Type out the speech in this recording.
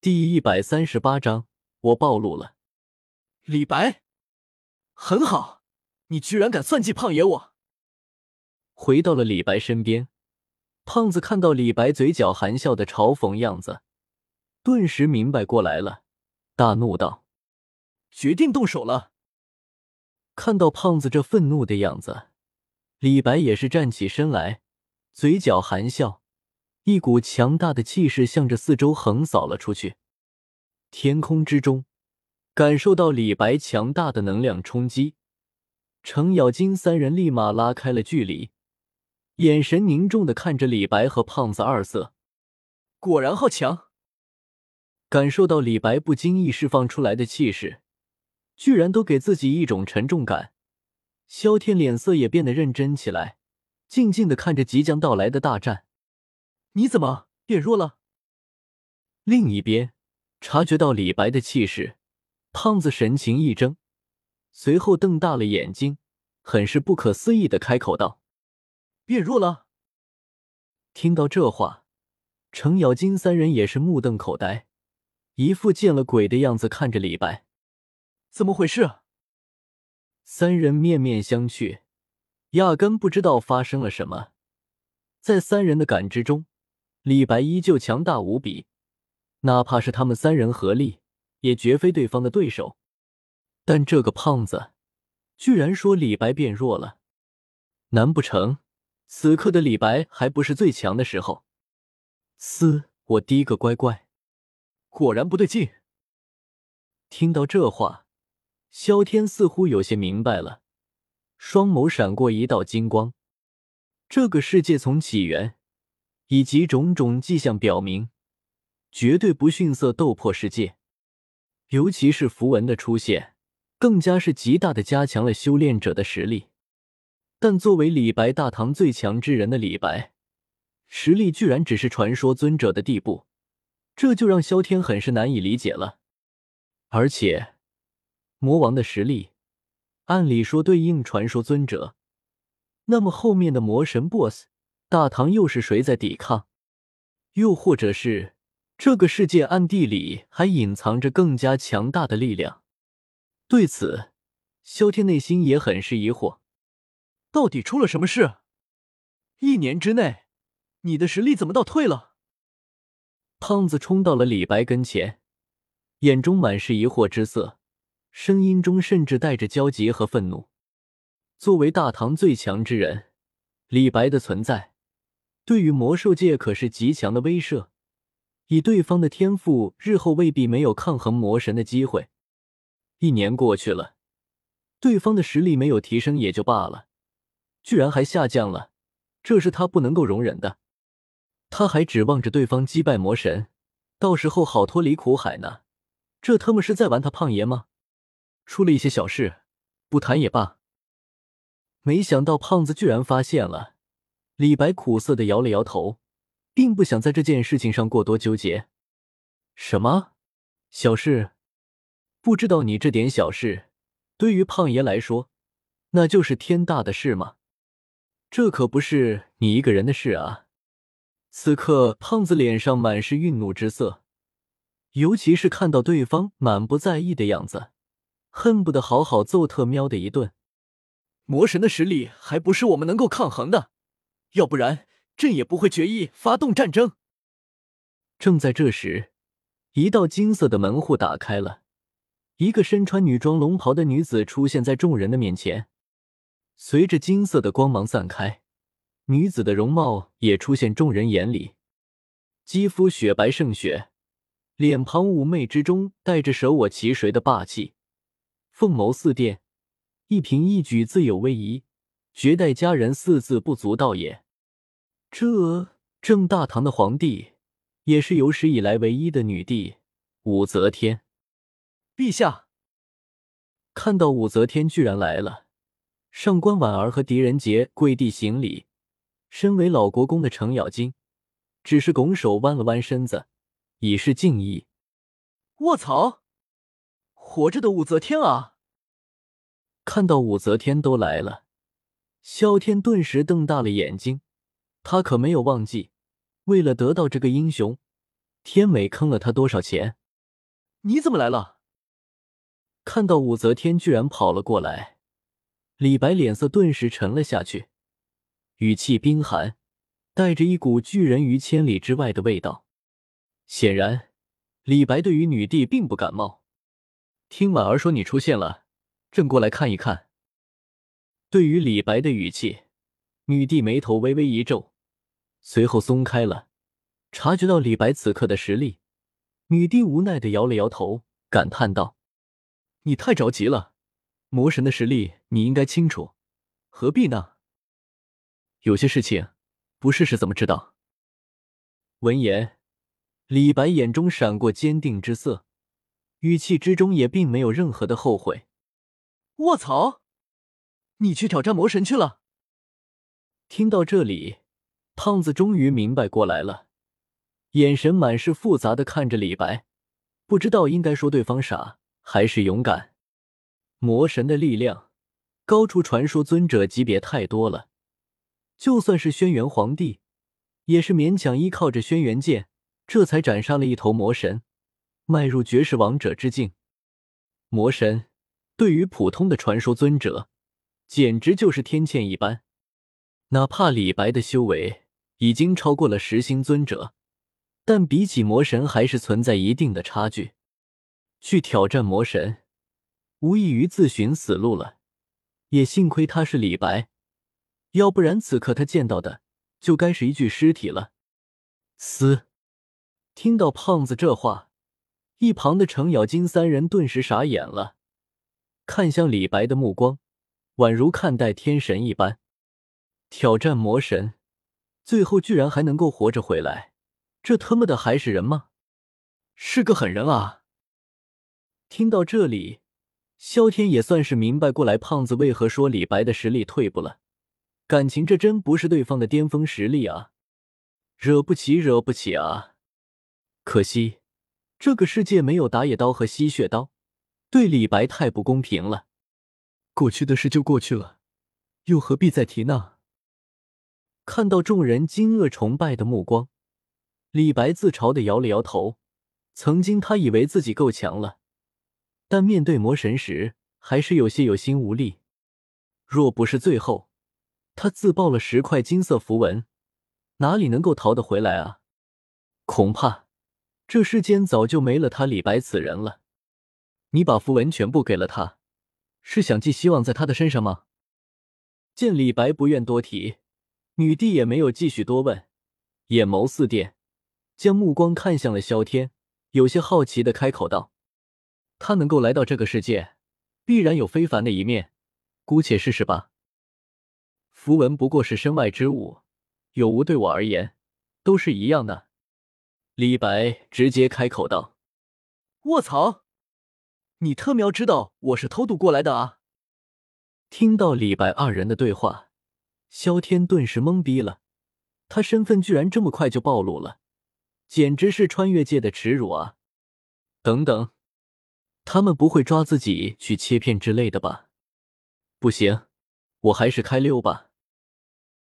第一百三十八章，我暴露了。李白，很好，你居然敢算计胖爷我！回到了李白身边，胖子看到李白嘴角含笑的嘲讽样子，顿时明白过来了，大怒道：“决定动手了！”看到胖子这愤怒的样子，李白也是站起身来，嘴角含笑。一股强大的气势向着四周横扫了出去，天空之中，感受到李白强大的能量冲击，程咬金三人立马拉开了距离，眼神凝重的看着李白和胖子二色。果然好强！感受到李白不经意释放出来的气势，居然都给自己一种沉重感。萧天脸色也变得认真起来，静静的看着即将到来的大战。你怎么变弱了？另一边，察觉到李白的气势，胖子神情一怔，随后瞪大了眼睛，很是不可思议的开口道：“变弱了？”听到这话，程咬金三人也是目瞪口呆，一副见了鬼的样子看着李白：“怎么回事？”三人面面相觑，压根不知道发生了什么。在三人的感知中。李白依旧强大无比，哪怕是他们三人合力，也绝非对方的对手。但这个胖子居然说李白变弱了，难不成此刻的李白还不是最强的时候？嘶！我滴个乖乖，果然不对劲。听到这话，萧天似乎有些明白了，双眸闪过一道金光。这个世界从起源。以及种种迹象表明，绝对不逊色斗破世界。尤其是符文的出现，更加是极大的加强了修炼者的实力。但作为李白大唐最强之人的李白，实力居然只是传说尊者的地步，这就让萧天很是难以理解了。而且，魔王的实力，按理说对应传说尊者，那么后面的魔神 BOSS。大唐又是谁在抵抗？又或者是这个世界暗地里还隐藏着更加强大的力量？对此，萧天内心也很是疑惑。到底出了什么事？一年之内，你的实力怎么倒退了？胖子冲到了李白跟前，眼中满是疑惑之色，声音中甚至带着焦急和愤怒。作为大唐最强之人，李白的存在。对于魔兽界可是极强的威慑，以对方的天赋，日后未必没有抗衡魔神的机会。一年过去了，对方的实力没有提升也就罢了，居然还下降了，这是他不能够容忍的。他还指望着对方击败魔神，到时候好脱离苦海呢。这他妈是在玩他胖爷吗？出了一些小事，不谈也罢。没想到胖子居然发现了。李白苦涩的摇了摇头，并不想在这件事情上过多纠结。什么小事？不知道你这点小事，对于胖爷来说，那就是天大的事吗？这可不是你一个人的事啊！此刻，胖子脸上满是愠怒之色，尤其是看到对方满不在意的样子，恨不得好好揍特喵的一顿。魔神的实力还不是我们能够抗衡的。要不然，朕也不会决意发动战争。正在这时，一道金色的门户打开了，一个身穿女装龙袍的女子出现在众人的面前。随着金色的光芒散开，女子的容貌也出现众人眼里。肌肤雪白胜雪，脸庞妩媚之中带着舍我其谁的霸气，凤眸似电，一颦一举自有威仪。绝代佳人四字不足道也。这正大唐的皇帝，也是有史以来唯一的女帝武则天。陛下，看到武则天居然来了，上官婉儿和狄仁杰跪地行礼。身为老国公的程咬金，只是拱手弯了弯身子，以示敬意。卧槽！活着的武则天啊！看到武则天都来了。萧天顿时瞪大了眼睛，他可没有忘记，为了得到这个英雄，天美坑了他多少钱？你怎么来了？看到武则天居然跑了过来，李白脸色顿时沉了下去，语气冰寒，带着一股拒人于千里之外的味道。显然，李白对于女帝并不感冒。听婉儿说你出现了，朕过来看一看。对于李白的语气，女帝眉头微微一皱，随后松开了。察觉到李白此刻的实力，女帝无奈的摇了摇头，感叹道。你太着急了，魔神的实力你应该清楚，何必呢？有些事情不试试怎么知道？闻言，李白眼中闪过坚定之色，语气之中也并没有任何的后悔。卧槽！你去挑战魔神去了？听到这里，胖子终于明白过来了，眼神满是复杂的看着李白，不知道应该说对方傻。还是勇敢，魔神的力量高出传说尊者级别太多了。就算是轩辕皇帝，也是勉强依靠着轩辕剑，这才斩杀了一头魔神，迈入绝世王者之境。魔神对于普通的传说尊者，简直就是天堑一般。哪怕李白的修为已经超过了十星尊者，但比起魔神，还是存在一定的差距。去挑战魔神，无异于自寻死路了。也幸亏他是李白，要不然此刻他见到的就该是一具尸体了。嘶！听到胖子这话，一旁的程咬金三人顿时傻眼了，看向李白的目光宛如看待天神一般。挑战魔神，最后居然还能够活着回来，这他妈的还是人吗？是个狠人啊！听到这里，萧天也算是明白过来，胖子为何说李白的实力退步了。感情这真不是对方的巅峰实力啊，惹不起，惹不起啊！可惜这个世界没有打野刀和吸血刀，对李白太不公平了。过去的事就过去了，又何必再提呢？看到众人惊愕崇拜的目光，李白自嘲的摇了摇头。曾经他以为自己够强了。但面对魔神时，还是有些有心无力。若不是最后他自爆了十块金色符文，哪里能够逃得回来啊？恐怕这世间早就没了他李白此人了。你把符文全部给了他，是想寄希望在他的身上吗？见李白不愿多提，女帝也没有继续多问，眼眸似电，将目光看向了萧天，有些好奇的开口道。他能够来到这个世界，必然有非凡的一面，姑且试试吧。符文不过是身外之物，有无对我而言都是一样的。李白直接开口道：“卧槽，你特喵知道我是偷渡过来的啊！”听到李白二人的对话，萧天顿时懵逼了，他身份居然这么快就暴露了，简直是穿越界的耻辱啊！等等。他们不会抓自己去切片之类的吧？不行，我还是开溜吧。